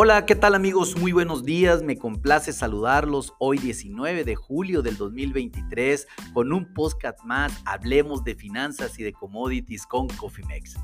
Hola, ¿qué tal amigos? Muy buenos días, me complace saludarlos hoy 19 de julio del 2023 con un podcast más, hablemos de finanzas y de commodities con Cofimex.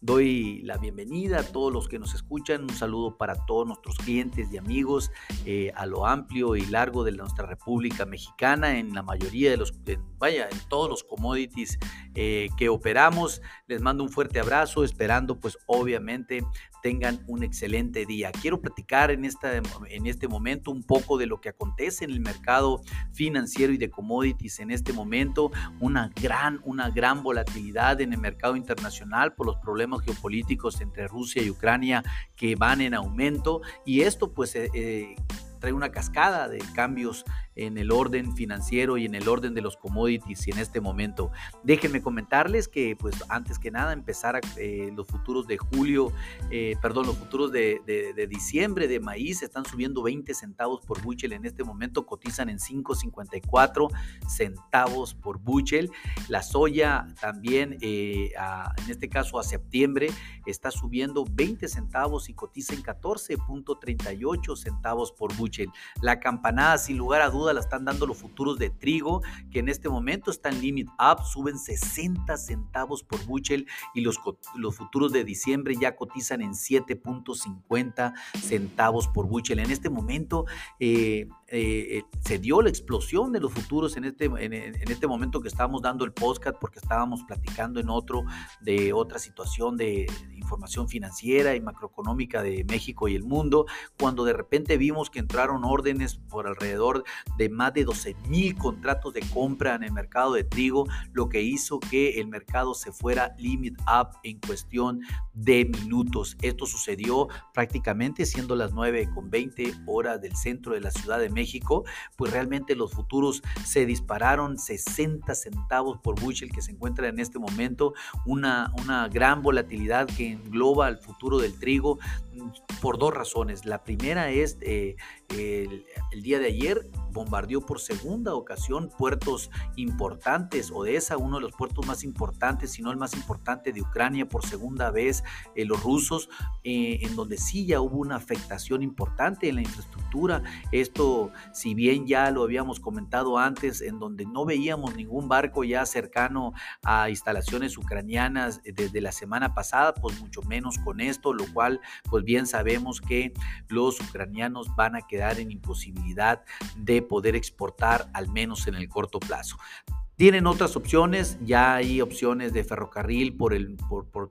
Doy la bienvenida a todos los que nos escuchan, un saludo para todos nuestros clientes y amigos eh, a lo amplio y largo de nuestra República Mexicana, en la mayoría de los, vaya, en todos los commodities eh, que operamos. Les mando un fuerte abrazo, esperando pues obviamente tengan un excelente día. Quiero platicar en, esta, en este momento un poco de lo que acontece en el mercado financiero y de commodities en este momento, una gran, una gran volatilidad en el mercado internacional por los problemas geopolíticos entre Rusia y Ucrania que van en aumento y esto pues eh, eh, trae una cascada de cambios en el orden financiero y en el orden de los commodities y en este momento. Déjenme comentarles que, pues, antes que nada, empezar eh, los futuros de julio, eh, perdón, los futuros de, diciembre de maíz están subiendo 20 centavos por buchel. En este momento cotizan en 5.54 centavos por buchel. La soya también, eh, en este caso a septiembre, está subiendo 20 centavos y cotiza en 14.38 centavos por buchel. La campanada, sin lugar a dudas, la están dando los futuros de trigo, que en este momento están limit up, suben 60 centavos por buchel y los, los futuros de diciembre ya cotizan en 7.50 centavos por buchel. En este momento eh, eh, se dio la explosión de los futuros en este, en, en este momento que estábamos dando el podcast porque estábamos platicando en otro de otra situación de información financiera y macroeconómica de México y el mundo, cuando de repente vimos que entraron órdenes por alrededor de más de 12 mil contratos de compra en el mercado de trigo, lo que hizo que el mercado se fuera limit up en cuestión de minutos. Esto sucedió prácticamente siendo las 9 con 20 horas del centro de la Ciudad de México, pues realmente los futuros se dispararon 60 centavos por bushel que se encuentra en este momento, una, una gran volatilidad que engloba el futuro del trigo mm, por dos razones. La primera es eh, el, día de ayer bombardeó por segunda ocasión puertos importantes, Odessa, uno de los puertos más importantes, si no el más importante de Ucrania por segunda vez, eh, los rusos, eh, en donde sí ya hubo una afectación importante en la infraestructura. Esto, si bien ya lo habíamos comentado antes, en donde no veíamos ningún barco ya cercano a instalaciones ucranianas desde la semana pasada, pues mucho menos con esto, lo cual pues bien sabemos que los ucranianos van a quedar en imposibilidad de poder exportar al menos en el corto plazo. Tienen otras opciones, ya hay opciones de ferrocarril por, el,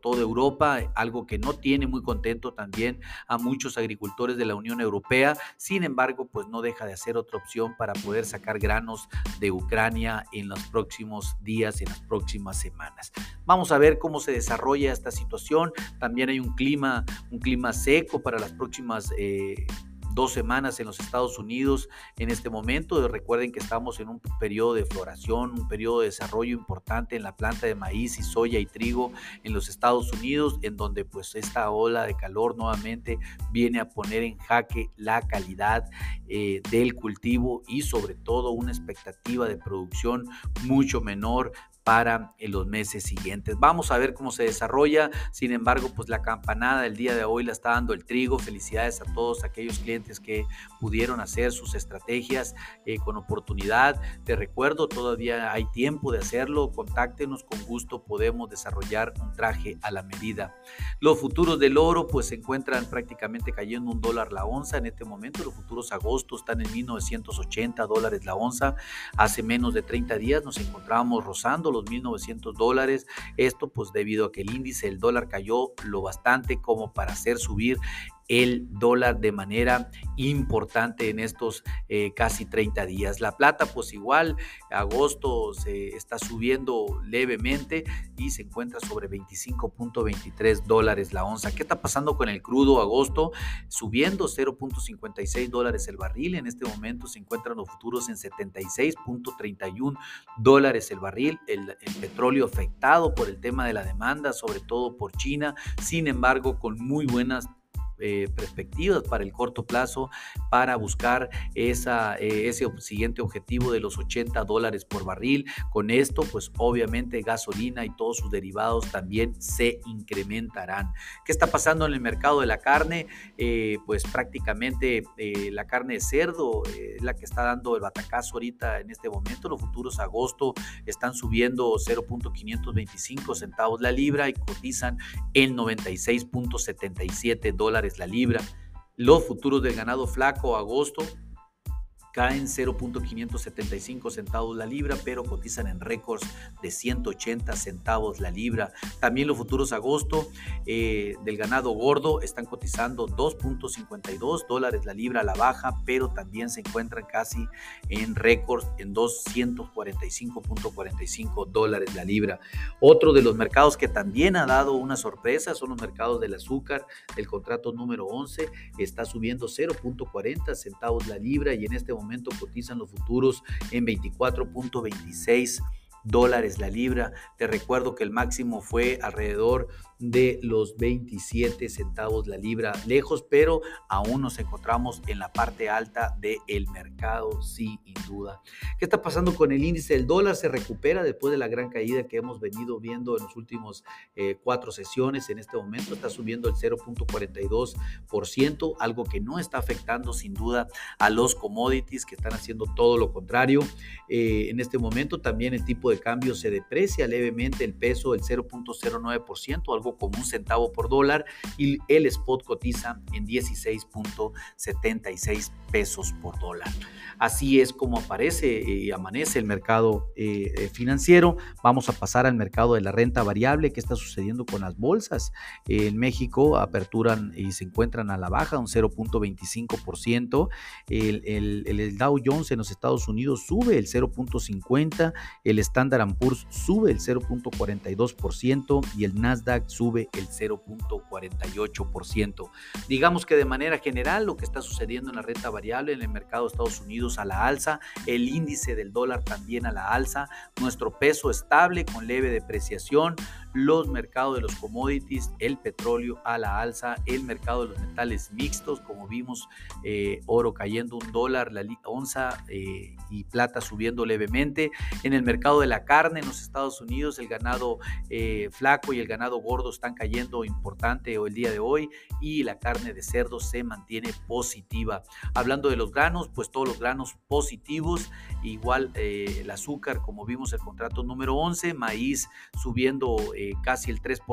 toda Europa, algo que no tiene muy contento también a muchos agricultores de la Unión Europea. Sin embargo, pues no deja de ser otra opción para poder sacar granos de Ucrania en los próximos días, en las próximas semanas. Vamos a ver cómo se desarrolla esta situación. También hay un clima, un clima seco para las próximas... Eh, dos semanas en los Estados Unidos en este momento. Recuerden que estamos en un periodo de floración, un periodo de desarrollo importante en la planta de maíz y soya y trigo en los Estados Unidos, en donde pues esta ola de calor nuevamente viene a poner en jaque la calidad eh, del cultivo y sobre todo una expectativa de producción mucho menor para los meses siguientes. Vamos a ver cómo se desarrolla. Sin embargo, pues la campanada del día de hoy la está dando el trigo. Felicidades a todos aquellos clientes que pudieron hacer sus estrategias eh, con oportunidad. Te recuerdo, todavía hay tiempo de hacerlo. Contáctenos, con gusto podemos desarrollar un traje a la medida. Los futuros del oro pues se encuentran prácticamente cayendo un dólar la onza en este momento. Los futuros agosto están en 1980 dólares la onza. Hace menos de 30 días nos encontrábamos rozando los 1.900 dólares. Esto pues debido a que el índice del dólar cayó lo bastante como para hacer subir el dólar de manera importante en estos eh, casi 30 días. La plata, pues igual, agosto se está subiendo levemente y se encuentra sobre 25.23 dólares la onza. ¿Qué está pasando con el crudo agosto? Subiendo 0.56 dólares el barril. En este momento se encuentran los futuros en 76.31 dólares el barril. El, el petróleo afectado por el tema de la demanda, sobre todo por China. Sin embargo, con muy buenas eh, perspectivas para el corto plazo para buscar esa, eh, ese siguiente objetivo de los 80 dólares por barril. Con esto, pues obviamente gasolina y todos sus derivados también se incrementarán. ¿Qué está pasando en el mercado de la carne? Eh, pues prácticamente la carne de cerdo es la que está dando el batacazo ahorita en este momento. Los futuros agosto están subiendo 0.525 centavos la libra y cotizan en 96.77 dólares la libra. Los futuros del ganado flaco agosto caen 0.575 centavos la libra, pero cotizan en récords de 180 centavos la libra. También los futuros agosto eh, del ganado gordo están cotizando 2.52 dólares la libra a la baja, pero también se encuentran casi en récords en 245.45 dólares la libra. Otro de los mercados que también ha dado una sorpresa son los mercados del azúcar. El contrato número 11 está subiendo 0.40 centavos la libra y en este momento momento cotizan los futuros en 24.26 dólares la libra. Te recuerdo que el máximo fue alrededor de los 27 centavos la libra, lejos, pero aún nos encontramos en la parte alta del mercado, sin duda. ¿Qué está pasando con el índice del dólar? Se recupera después de la gran caída que hemos venido viendo en los últimos eh, cuatro sesiones. En este momento está subiendo el 0.42%, algo que no está afectando sin duda a los commodities que están haciendo todo lo contrario. Eh, en este momento también el tipo de cambio se deprecia levemente el peso, el 0.09%, algo como un centavo por dólar y el spot cotiza en 16.76 pesos por dólar. Así es como aparece y amanece el mercado eh, eh, financiero. Vamos a pasar al mercado de la renta variable. ¿Qué está sucediendo con las bolsas? en México aperturan y se encuentran a la baja, un 0.25%. El, el, el, Dow Jones en los Estados Unidos sube el 0.50%. El Standard Poor's sube el 0.42% y el Nasdaq sube el 0.48%. Digamos que de manera general lo que está sucediendo en la renta variable en el mercado de Estados Unidos a la alza, el índice del dólar también a la alza, nuestro peso estable con leve depreciación, los mercados de los commodities, el petróleo a la alza, el mercado de los metales mixtos, como vimos, eh, oro cayendo un dólar, la onza eh, y plata subiendo levemente. En el mercado de la carne en los Estados Unidos, el ganado eh, flaco y el ganado gordo están cayendo importante el día de hoy y la carne de cerdo se mantiene positiva. Hablando de los granos, pues todos los granos positivos, igual el azúcar, como vimos el contrato número 11, maíz subiendo casi el 3%,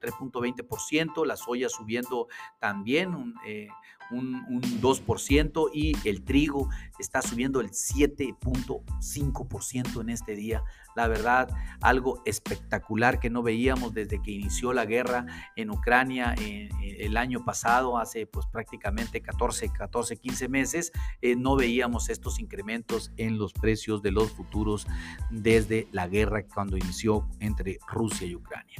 3.20%, la soya subiendo también un, eh, un, 2% y el trigo está subiendo el 7.5% en este día. La verdad, algo espectacular que no veíamos desde que inició la guerra en Ucrania el año pasado, hace pues prácticamente 14, 14 15 meses, eh, no veíamos estos incrementos en los precios de los futuros desde la guerra cuando inició entre Rusia y Ucrania.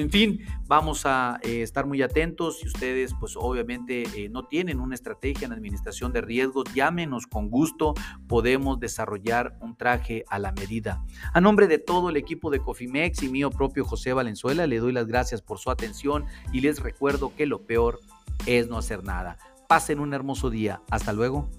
En fin, vamos a eh, estar muy atentos. Si ustedes, pues obviamente eh, no tienen una estrategia en administración de riesgos, llámenos con gusto. Podemos desarrollar un traje a la medida. A nombre de todo el equipo de Cofimex y mío propio José Valenzuela, le doy las gracias por su atención y les recuerdo que lo peor es no hacer nada. Pasen un hermoso día. Hasta luego.